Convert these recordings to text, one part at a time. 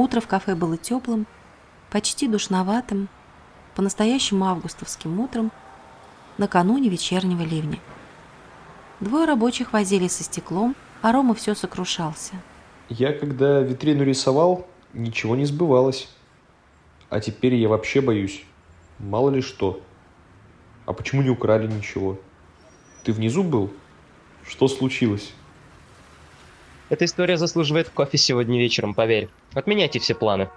Утро в кафе было теплым, почти душноватым, по-настоящему августовским утром, накануне вечернего ливня. Двое рабочих возились со стеклом, а Рома все сокрушался. Я, когда витрину рисовал, ничего не сбывалось. А теперь я вообще боюсь. Мало ли что. А почему не украли ничего? Ты внизу был? Что случилось? Эта история заслуживает кофе сегодня вечером, поверь. Отменяйте все планы.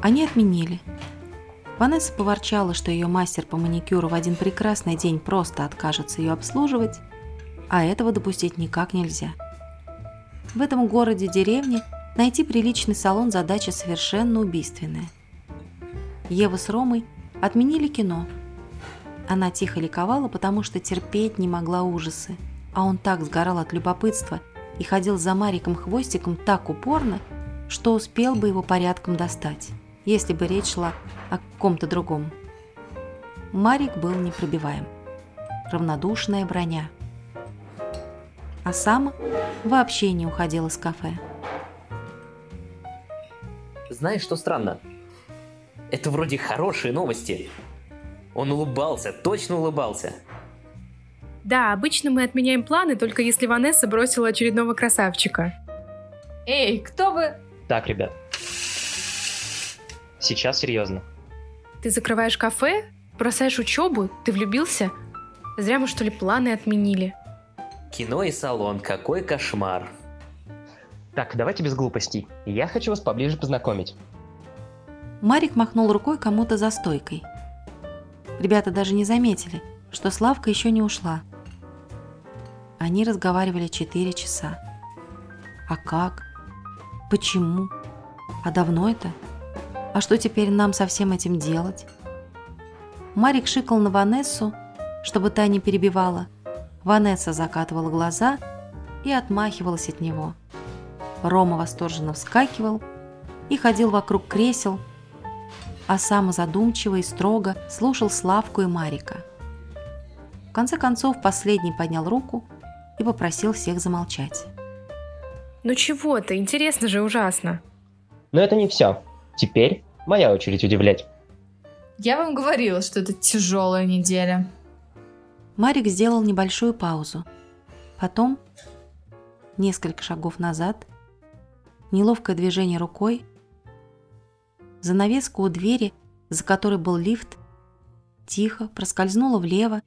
Они отменили. Ванесса поворчала, что ее мастер по маникюру в один прекрасный день просто откажется ее обслуживать, а этого допустить никак нельзя. В этом городе-деревне найти приличный салон задача совершенно убийственная. Ева с Ромой отменили кино. Она тихо ликовала, потому что терпеть не могла ужасы, а он так сгорал от любопытства и ходил за Мариком хвостиком так упорно, что успел бы его порядком достать если бы речь шла о ком-то другом. Марик был непробиваем. Равнодушная броня. А сам вообще не уходил из кафе. Знаешь, что странно? Это вроде хорошие новости. Он улыбался, точно улыбался. Да, обычно мы отменяем планы, только если Ванесса бросила очередного красавчика. Эй, кто вы? Так, ребят, Сейчас серьезно. Ты закрываешь кафе? Бросаешь учебу? Ты влюбился? Зря мы, что ли, планы отменили. Кино и салон, какой кошмар. Так, давайте без глупостей. Я хочу вас поближе познакомить. Марик махнул рукой кому-то за стойкой. Ребята даже не заметили, что Славка еще не ушла. Они разговаривали четыре часа. А как? Почему? А давно это? А что теперь нам со всем этим делать? Марик шикал на Ванессу, чтобы та не перебивала. Ванесса закатывала глаза и отмахивалась от него. Рома восторженно вскакивал и ходил вокруг кресел, а сам задумчиво и строго слушал Славку и Марика. В конце концов, последний поднял руку и попросил всех замолчать. «Ну чего ты? Интересно же ужасно!» Но это не все. Теперь моя очередь удивлять. Я вам говорила, что это тяжелая неделя. Марик сделал небольшую паузу. Потом несколько шагов назад, неловкое движение рукой, занавеска у двери, за которой был лифт, тихо проскользнула влево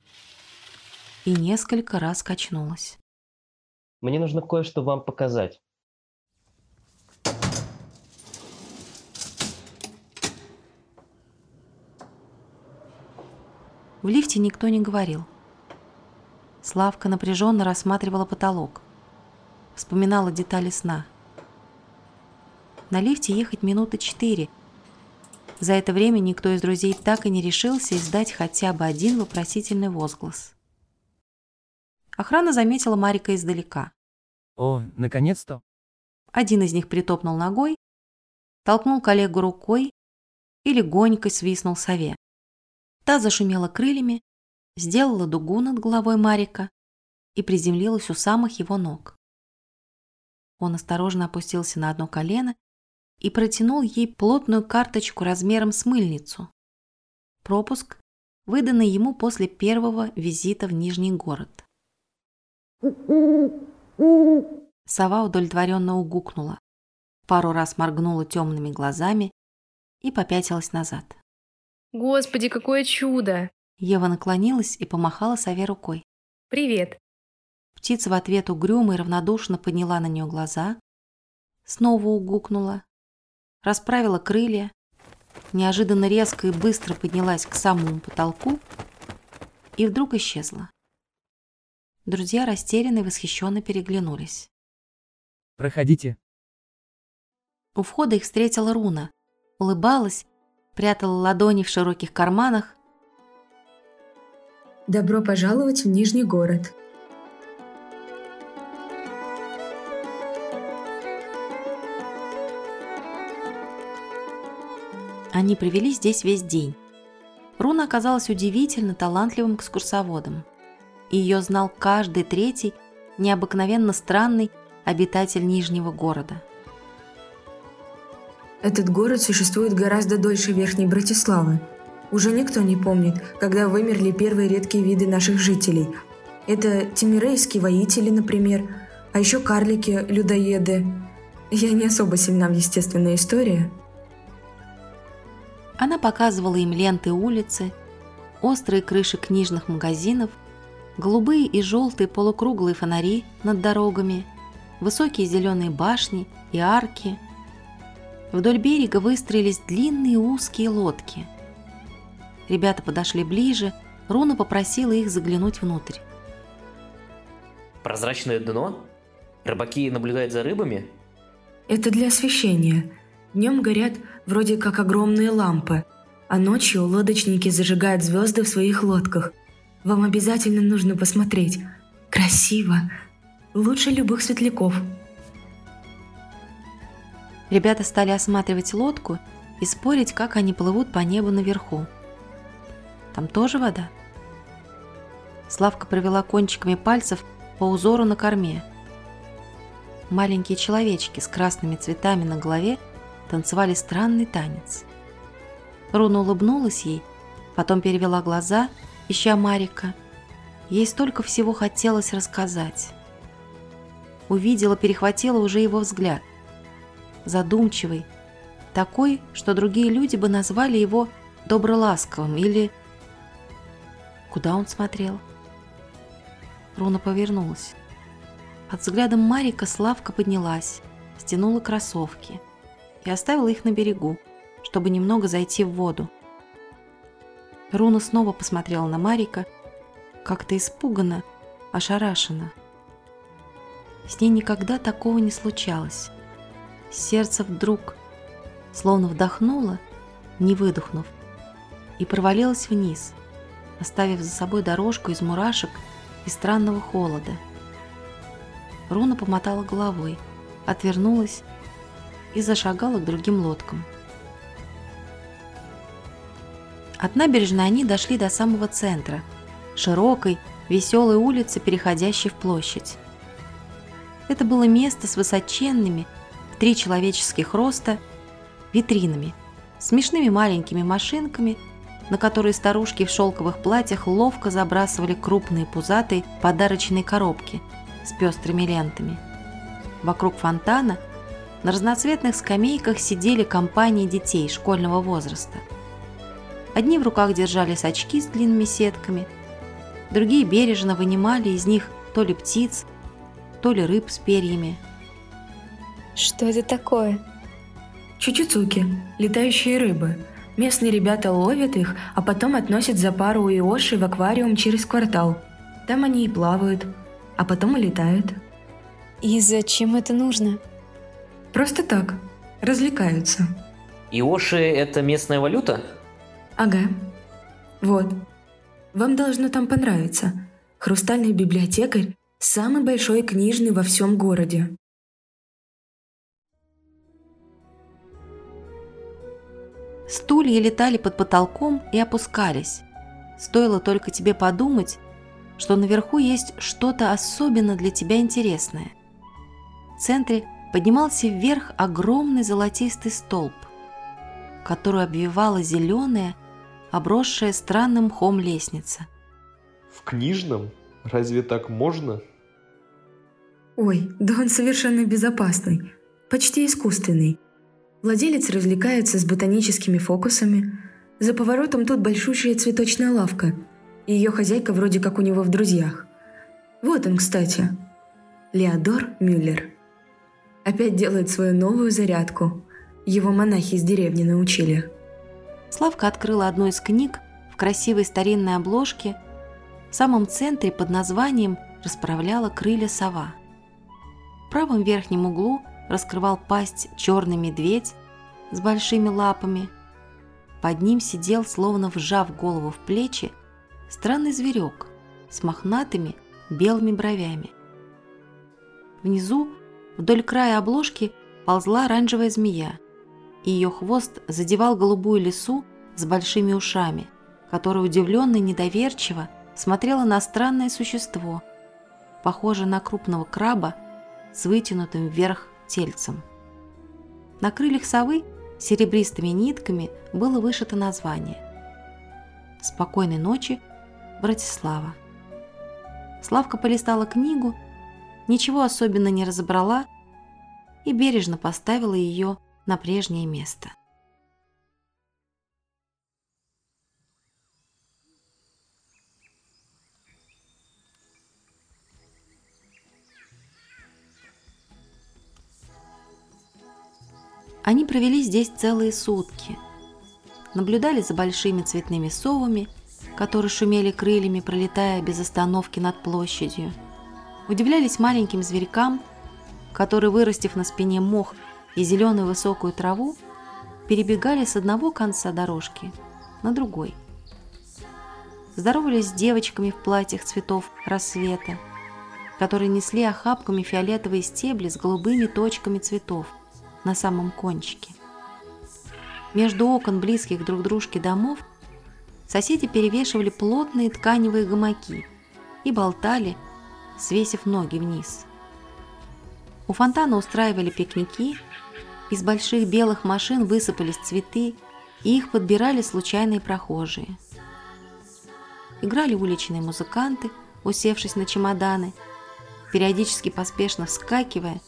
и несколько раз качнулась. Мне нужно кое-что вам показать. В лифте никто не говорил. Славка напряженно рассматривала потолок. Вспоминала детали сна. На лифте ехать минуты четыре. За это время никто из друзей так и не решился издать хотя бы один вопросительный возглас. Охрана заметила Марика издалека. О, наконец-то. Один из них притопнул ногой, толкнул коллегу рукой и легонько свистнул сове. Та зашумела крыльями, сделала дугу над головой Марика и приземлилась у самых его ног. Он осторожно опустился на одно колено и протянул ей плотную карточку размером с мыльницу. Пропуск, выданный ему после первого визита в Нижний город. Сова удовлетворенно угукнула, пару раз моргнула темными глазами и попятилась назад. Господи, какое чудо! Ева наклонилась и помахала сове рукой. Привет. Птица в ответ угрюмо и равнодушно подняла на нее глаза, снова угукнула, расправила крылья, неожиданно резко и быстро поднялась к самому потолку и вдруг исчезла. Друзья растерянно и восхищенно переглянулись. Проходите. У входа их встретила Руна, улыбалась прятал ладони в широких карманах. «Добро пожаловать в Нижний город», Они провели здесь весь день. Руна оказалась удивительно талантливым экскурсоводом. Ее знал каждый третий, необыкновенно странный обитатель Нижнего города – этот город существует гораздо дольше Верхней Братиславы. Уже никто не помнит, когда вымерли первые редкие виды наших жителей. Это тимирейские воители, например, а еще карлики, людоеды. Я не особо сильна в естественной истории. Она показывала им ленты улицы, острые крыши книжных магазинов, голубые и желтые полукруглые фонари над дорогами, высокие зеленые башни и арки. Вдоль берега выстроились длинные узкие лодки. Ребята подошли ближе, Руна попросила их заглянуть внутрь. Прозрачное дно? Рыбаки наблюдают за рыбами? Это для освещения. Днем горят вроде как огромные лампы, а ночью лодочники зажигают звезды в своих лодках. Вам обязательно нужно посмотреть. Красиво. Лучше любых светляков. Ребята стали осматривать лодку и спорить, как они плывут по небу наверху. Там тоже вода? Славка провела кончиками пальцев по узору на корме. Маленькие человечки с красными цветами на голове танцевали странный танец. Руна улыбнулась ей, потом перевела глаза, ища Марика. Ей столько всего хотелось рассказать. Увидела, перехватила уже его взгляд. Задумчивый, такой, что другие люди бы назвали его доброласковым или... Куда он смотрел? Руна повернулась. Под взглядом Марика Славка поднялась, стянула кроссовки и оставила их на берегу, чтобы немного зайти в воду. Руна снова посмотрела на Марика, как-то испуганно, ошарашенно. С ней никогда такого не случалось. Сердце вдруг, словно вдохнуло, не выдохнув, и провалилось вниз, оставив за собой дорожку из мурашек и странного холода. Руна помотала головой, отвернулась и зашагала к другим лодкам. От набережной они дошли до самого центра, широкой, веселой улицы, переходящей в площадь. Это было место с высоченными, в три человеческих роста, витринами, смешными маленькими машинками – на которые старушки в шелковых платьях ловко забрасывали крупные пузатые подарочные коробки с пестрыми лентами. Вокруг фонтана на разноцветных скамейках сидели компании детей школьного возраста. Одни в руках держали сачки с длинными сетками, другие бережно вынимали из них то ли птиц, то ли рыб с перьями. Что это такое? Чучуцуки, летающие рыбы – Местные ребята ловят их, а потом относят за пару иоши в аквариум через квартал. Там они и плавают, а потом улетают. И зачем это нужно? Просто так. Развлекаются. Иоши – это местная валюта? Ага. Вот. Вам должно там понравиться. Хрустальный библиотекарь – самый большой книжный во всем городе. Стулья летали под потолком и опускались. Стоило только тебе подумать, что наверху есть что-то особенно для тебя интересное. В центре поднимался вверх огромный золотистый столб, который обвивала зеленая, обросшая странным мхом лестница. В книжном? Разве так можно? Ой, да он совершенно безопасный, почти искусственный. Владелец развлекается с ботаническими фокусами. За поворотом тут большущая цветочная лавка. И ее хозяйка вроде как у него в друзьях. Вот он, кстати. Леодор Мюллер. Опять делает свою новую зарядку. Его монахи из деревни научили. Славка открыла одну из книг в красивой старинной обложке. В самом центре под названием расправляла крылья сова. В правом верхнем углу – раскрывал пасть черный медведь с большими лапами. Под ним сидел, словно вжав голову в плечи, странный зверек с мохнатыми белыми бровями. Внизу, вдоль края обложки, ползла оранжевая змея. и ее хвост задевал голубую лису с большими ушами, которая удивленно и недоверчиво смотрела на странное существо, похожее на крупного краба с вытянутым вверх тельцем. На крыльях совы серебристыми нитками было вышито название «Спокойной ночи, Братислава». Славка полистала книгу, ничего особенно не разобрала и бережно поставила ее на прежнее место. Они провели здесь целые сутки. Наблюдали за большими цветными совами, которые шумели крыльями, пролетая без остановки над площадью. Удивлялись маленьким зверькам, которые, вырастив на спине мох и зеленую высокую траву, перебегали с одного конца дорожки на другой. Здоровались с девочками в платьях цветов рассвета, которые несли охапками фиолетовые стебли с голубыми точками цветов – на самом кончике. Между окон близких друг дружке домов соседи перевешивали плотные тканевые гамаки и болтали, свесив ноги вниз. У фонтана устраивали пикники, из больших белых машин высыпались цветы, и их подбирали случайные прохожие. Играли уличные музыканты, усевшись на чемоданы, периодически поспешно вскакивая,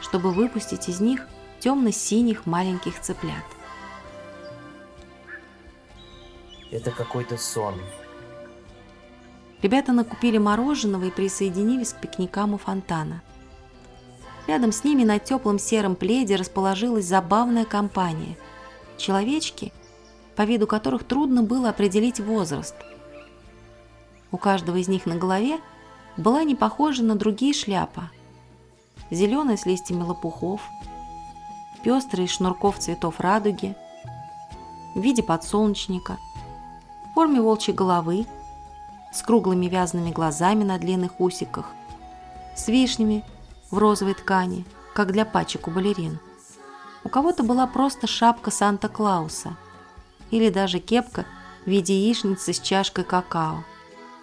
чтобы выпустить из них темно-синих маленьких цыплят. Это какой-то сон. Ребята накупили мороженого и присоединились к пикникам у фонтана. Рядом с ними на теплом сером пледе расположилась забавная компания. Человечки, по виду которых трудно было определить возраст. У каждого из них на голове была не похожа на другие шляпа. Зеленая с листьями лопухов – пестрый из шнурков цветов радуги, в виде подсолнечника, в форме волчьей головы, с круглыми вязаными глазами на длинных усиках, с вишнями в розовой ткани, как для пачек у балерин. У кого-то была просто шапка Санта-Клауса или даже кепка в виде яичницы с чашкой какао.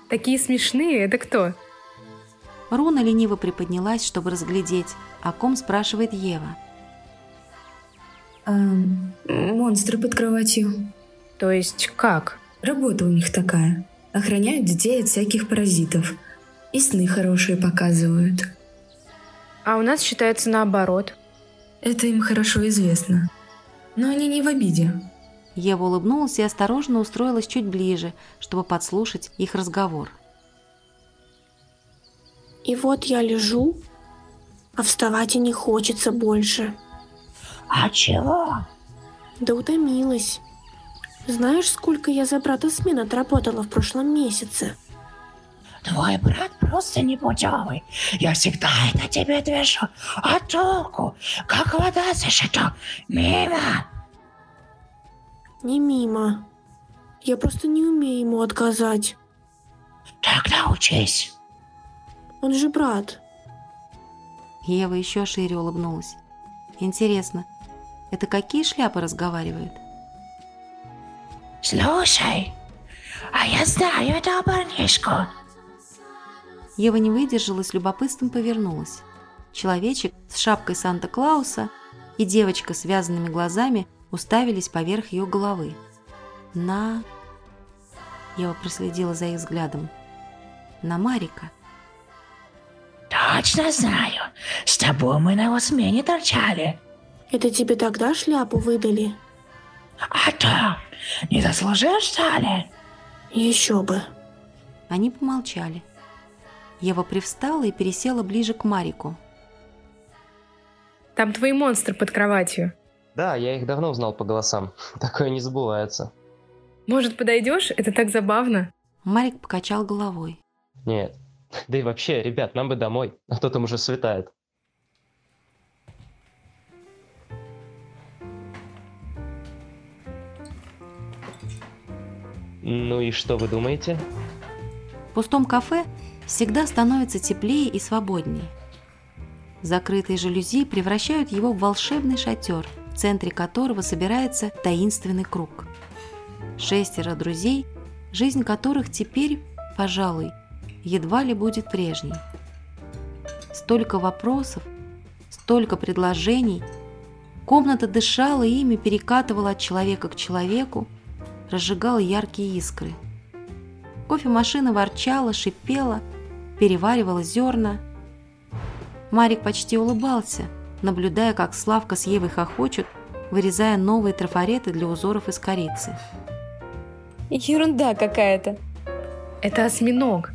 Такие смешные, это кто? Руна лениво приподнялась, чтобы разглядеть, о ком спрашивает Ева – монстры под кроватью. То есть как? Работа у них такая. Охраняют детей от всяких паразитов. И сны хорошие показывают. А у нас считается наоборот. Это им хорошо известно. Но они не в обиде. Ева улыбнулась и осторожно устроилась чуть ближе, чтобы подслушать их разговор. И вот я лежу, а вставать и не хочется больше. А чего? Да утомилась. Знаешь, сколько я за брата смен отработала в прошлом месяце? Твой брат просто непутевый. Я всегда это тебе движу. А толку? Как вода зашито. Мимо. Не мимо. Я просто не умею ему отказать. Тогда учись. Он же брат. Ева еще шире улыбнулась. Интересно, это какие шляпы разговаривают? Слушай, а я знаю этого парнишку. Ева не выдержала, с любопытством повернулась. Человечек с шапкой Санта-Клауса и девочка с вязаными глазами уставились поверх ее головы. На... Ева проследила за их взглядом. На Марика. Точно знаю. С тобой мы на его смене торчали. Это тебе тогда шляпу выдали? А то, не заслужил, что ли? Еще бы. Они помолчали. Ева привстала и пересела ближе к Марику. Там твои монстры под кроватью. Да, я их давно узнал по голосам. Такое не забывается. Может, подойдешь? Это так забавно. Марик покачал головой. Нет. Да и вообще, ребят, нам бы домой, а то там уже светает. Ну и что вы думаете? В пустом кафе всегда становится теплее и свободнее. Закрытые жалюзи превращают его в волшебный шатер, в центре которого собирается таинственный круг. Шестеро друзей, жизнь которых теперь, пожалуй, едва ли будет прежней. Столько вопросов, столько предложений. Комната дышала ими, перекатывала от человека к человеку, разжигала яркие искры. Кофемашина ворчала, шипела, переваривала зерна. Марик почти улыбался, наблюдая, как Славка с Евой хохочут, вырезая новые трафареты для узоров из корицы. Ерунда какая-то. Это осьминог.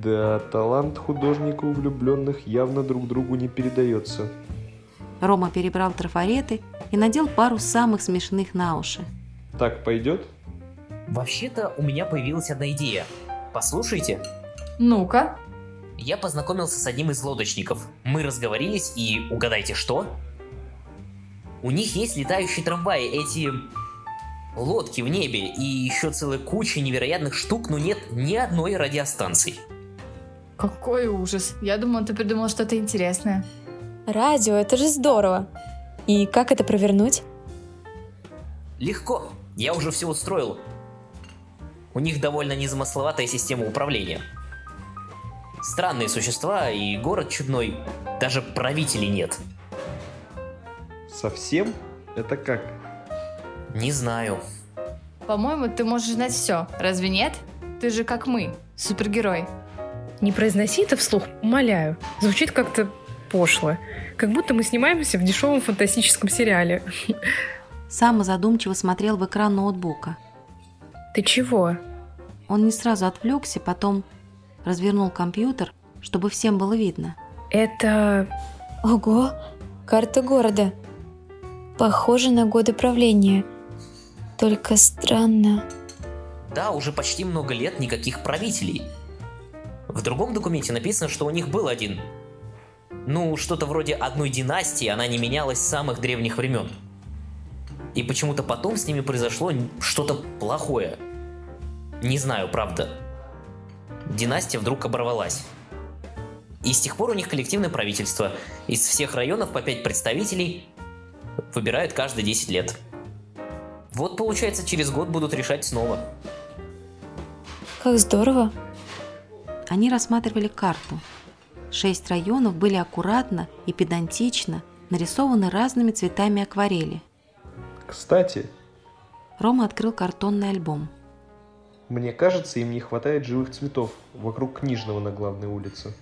Да, талант художника у влюбленных явно друг другу не передается. Рома перебрал трафареты и надел пару самых смешных на уши. Так пойдет? Вообще-то у меня появилась одна идея. Послушайте. Ну-ка. Я познакомился с одним из лодочников. Мы разговорились и угадайте что? У них есть летающие трамваи, эти лодки в небе и еще целая куча невероятных штук, но нет ни одной радиостанции. Какой ужас. Я думала, ты придумал что-то интересное. Радио, это же здорово. И как это провернуть? Легко. Я уже все устроил. У них довольно незамысловатая система управления. Странные существа и город чудной. Даже правителей нет. Совсем? Это как? Не знаю. По-моему, ты можешь знать все. Разве нет? Ты же как мы, супергерой. Не произноси это вслух, умоляю. Звучит как-то пошло. Как будто мы снимаемся в дешевом фантастическом сериале. Сам задумчиво смотрел в экран ноутбука. Ты чего? Он не сразу отвлекся, потом развернул компьютер, чтобы всем было видно. Это... Ого, карта города. Похоже на годы правления. Только странно. Да, уже почти много лет никаких правителей. В другом документе написано, что у них был один. Ну, что-то вроде одной династии, она не менялась с самых древних времен. И почему-то потом с ними произошло что-то плохое. Не знаю, правда. Династия вдруг оборвалась. И с тех пор у них коллективное правительство. Из всех районов по 5 представителей выбирают каждые 10 лет. Вот получается, через год будут решать снова. Как здорово. Они рассматривали карту. Шесть районов были аккуратно и педантично нарисованы разными цветами акварели. Кстати, Рома открыл картонный альбом. мне кажется, им не хватает живых цветов вокруг книжного на главной улице.